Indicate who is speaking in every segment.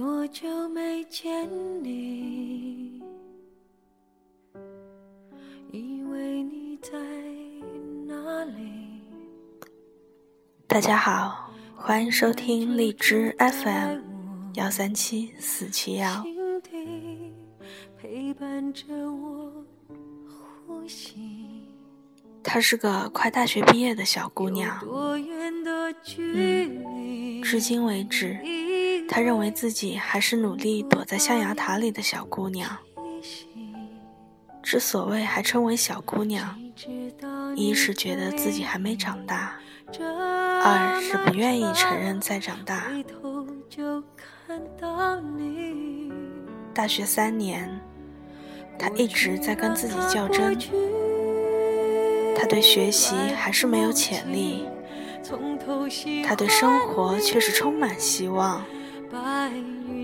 Speaker 1: 有多久没见你？以为你在哪里？
Speaker 2: 大家好，欢迎收听荔枝 FM 幺三七四七幺。
Speaker 1: 陪伴着我呼吸。
Speaker 2: 她是个快大学毕业的小姑娘，
Speaker 1: 多远的距离？
Speaker 2: 至今为止，她认为自己还是努力躲在象牙塔里的小姑娘。之所谓还称为小姑娘，一是觉得自己还没长大，二是不愿意承认再长大。大学三年，她一直在跟自己较真，她对学习还是没有潜力，她对生活却是充满希望。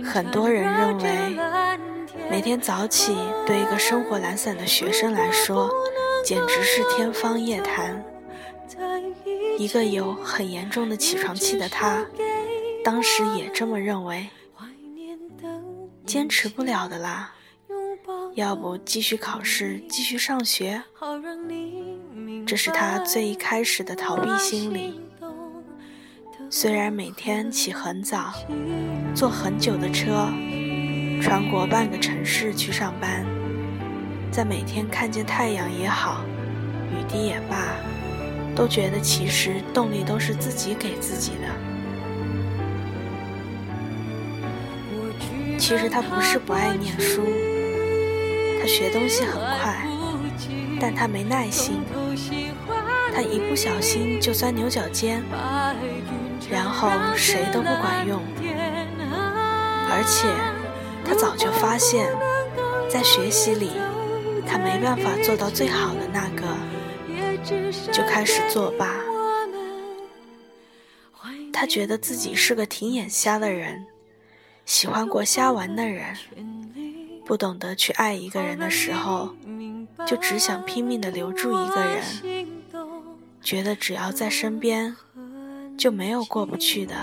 Speaker 2: 很多人认为，每天早起对一个生活懒散的学生来说，简直是天方夜谭。一个有很严重的起床气的他，当时也这么认为。坚持不了的啦，要不继续考试，继续上学？这是他最一开始的逃避心理。虽然每天起很早，坐很久的车，穿过半个城市去上班，在每天看见太阳也好，雨滴也罢，都觉得其实动力都是自己给自己的。其实他不是不爱念书，他学东西很快，但他没耐心，他一不小心就钻牛角尖，然后谁都不管用。而且他早就发现，在学习里他没办法做到最好的那个，就开始作罢。他觉得自己是个挺眼瞎的人。喜欢过瞎玩的人，不懂得去爱一个人的时候，就只想拼命的留住一个人，觉得只要在身边，就没有过不去的。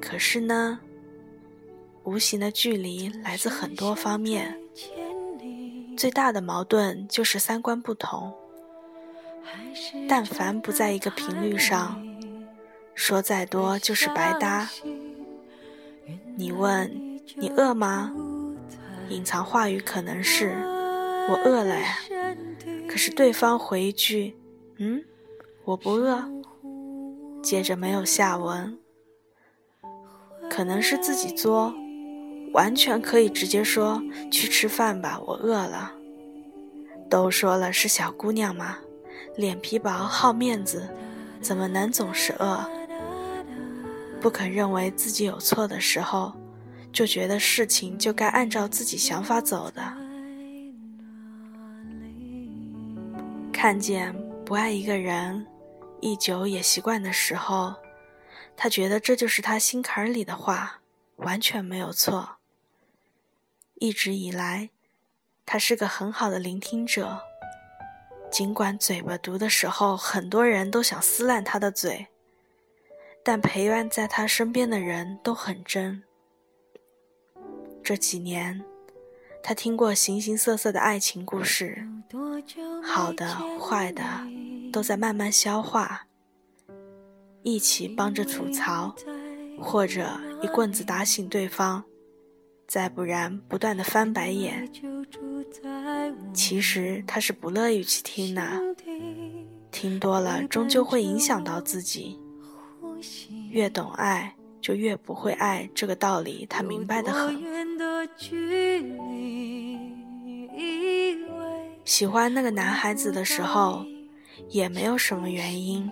Speaker 2: 可是呢，无形的距离来自很多方面，最大的矛盾就是三观不同。但凡不在一个频率上，说再多就是白搭。你问你饿吗？隐藏话语可能是我饿了呀。可是对方回一句嗯，我不饿。接着没有下文。可能是自己作，完全可以直接说去吃饭吧，我饿了。都说了是小姑娘嘛，脸皮薄好面子，怎么能总是饿？不肯认为自己有错的时候，就觉得事情就该按照自己想法走的。看见不爱一个人，一久也习惯的时候，他觉得这就是他心坎里的话，完全没有错。一直以来，他是个很好的聆听者，尽管嘴巴毒的时候，很多人都想撕烂他的嘴。但陪伴在他身边的人都很真。这几年，他听过形形色色的爱情故事，好的、坏的，都在慢慢消化。一起帮着吐槽，或者一棍子打醒对方，再不然不断的翻白眼。其实他是不乐意去听的，听多了终究会影响到自己。越懂爱，就越不会爱，这个道理他明白的很。喜欢那个男孩子的时候，也没有什么原因，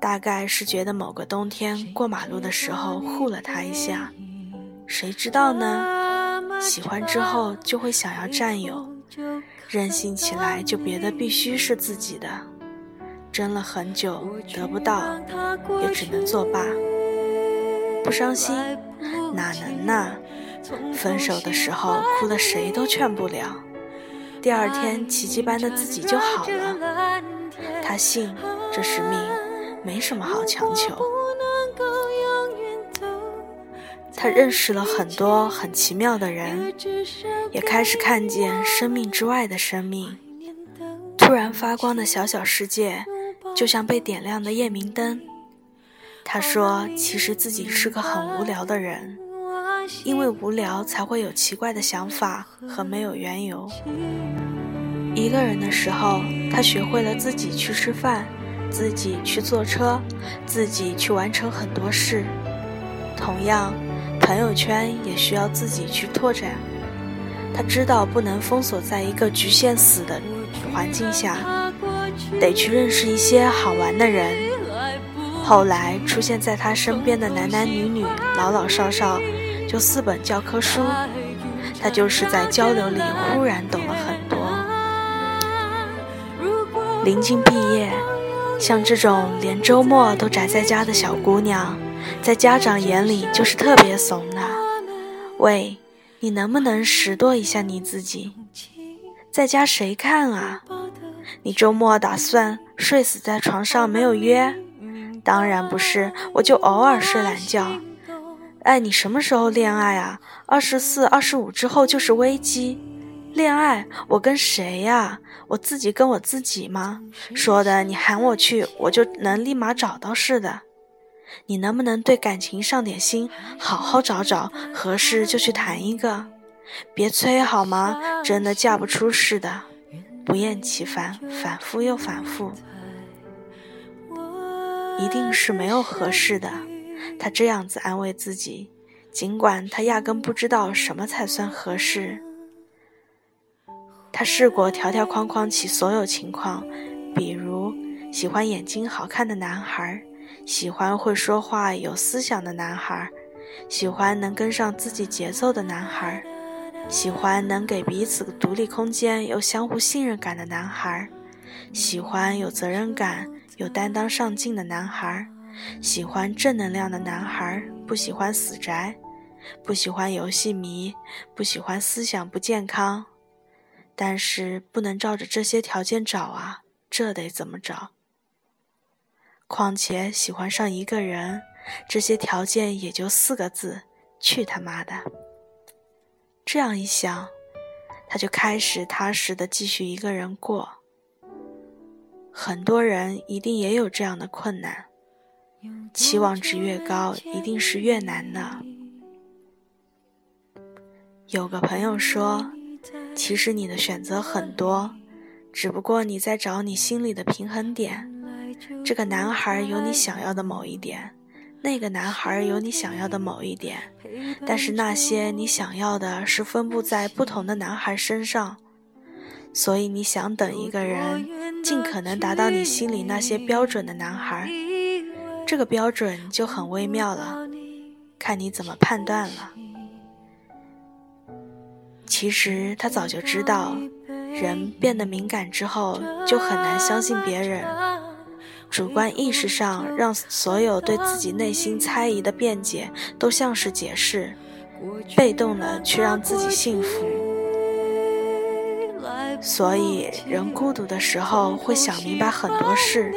Speaker 2: 大概是觉得某个冬天过马路的时候护了他一下，谁知道呢？喜欢之后就会想要占有，任性起来就别的必须是自己的。争了很久得不到，也只能作罢。不伤心，哪能呢？分手的时候哭的谁都劝不了，第二天奇迹般的自己就好了。他信这是命，没什么好强求。他认识了很多很奇妙的人，也开始看见生命之外的生命。突然发光的小小世界，就像被点亮的夜明灯。他说：“其实自己是个很无聊的人，因为无聊才会有奇怪的想法和没有缘由。一个人的时候，他学会了自己去吃饭，自己去坐车，自己去完成很多事。同样。”朋友圈也需要自己去拓展。他知道不能封锁在一个局限死的环境下，得去认识一些好玩的人。后来出现在他身边的男男女女、老老少少，就四本教科书。他就是在交流里忽然懂了很多。临近毕业，像这种连周末都宅在家的小姑娘。在家长眼里就是特别怂的。喂，你能不能拾掇一下你自己？在家谁看啊？你周末打算睡死在床上没有约？当然不是，我就偶尔睡懒觉。哎，你什么时候恋爱啊？二十四、二十五之后就是危机。恋爱？我跟谁呀？我自己跟我自己吗？说的你喊我去，我就能立马找到似的。你能不能对感情上点心，好好找找合适就去谈一个，别催好吗？真的嫁不出似的，不厌其烦，反复又反复，一定是没有合适的。他这样子安慰自己，尽管他压根不知道什么才算合适。他试过条条框框起所有情况，比如喜欢眼睛好看的男孩。喜欢会说话、有思想的男孩，喜欢能跟上自己节奏的男孩，喜欢能给彼此独立空间、又相互信任感的男孩，喜欢有责任感、有担当、上进的男孩，喜欢正能量的男孩，不喜欢死宅，不喜欢游戏迷，不喜欢思想不健康。但是不能照着这些条件找啊，这得怎么找？况且喜欢上一个人，这些条件也就四个字：去他妈的！这样一想，他就开始踏实的继续一个人过。很多人一定也有这样的困难，期望值越高，一定是越难的。有个朋友说，其实你的选择很多，只不过你在找你心里的平衡点。这个男孩有你想要的某一点，那个男孩有你想要的某一点，但是那些你想要的是分布在不同的男孩身上，所以你想等一个人，尽可能达到你心里那些标准的男孩，这个标准就很微妙了，看你怎么判断了。其实他早就知道，人变得敏感之后，就很难相信别人。主观意识上，让所有对自己内心猜疑的辩解都像是解释，被动的去让自己幸福。所以，人孤独的时候会想明白很多事，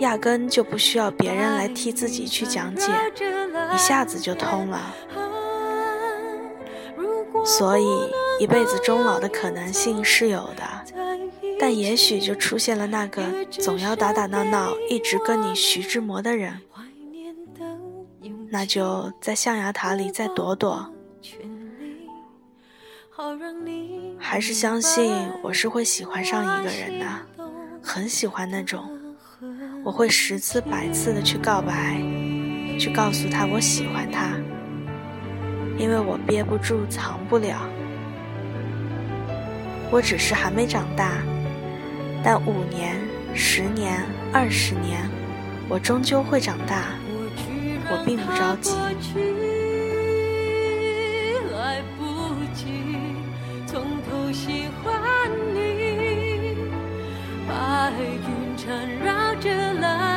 Speaker 2: 压根就不需要别人来替自己去讲解，一下子就通了。所以，一辈子终老的可能性是有的。但也许就出现了那个总要打打闹闹、一直跟你徐志摩的人，那就在象牙塔里再躲躲。还是相信我是会喜欢上一个人的，很喜欢那种，我会十次百次的去告白，去告诉他我喜欢他，因为我憋不住、藏不了，我只是还没长大。但五年、十年、二十年，我终究会长大，我并不着急。白云缠绕着蓝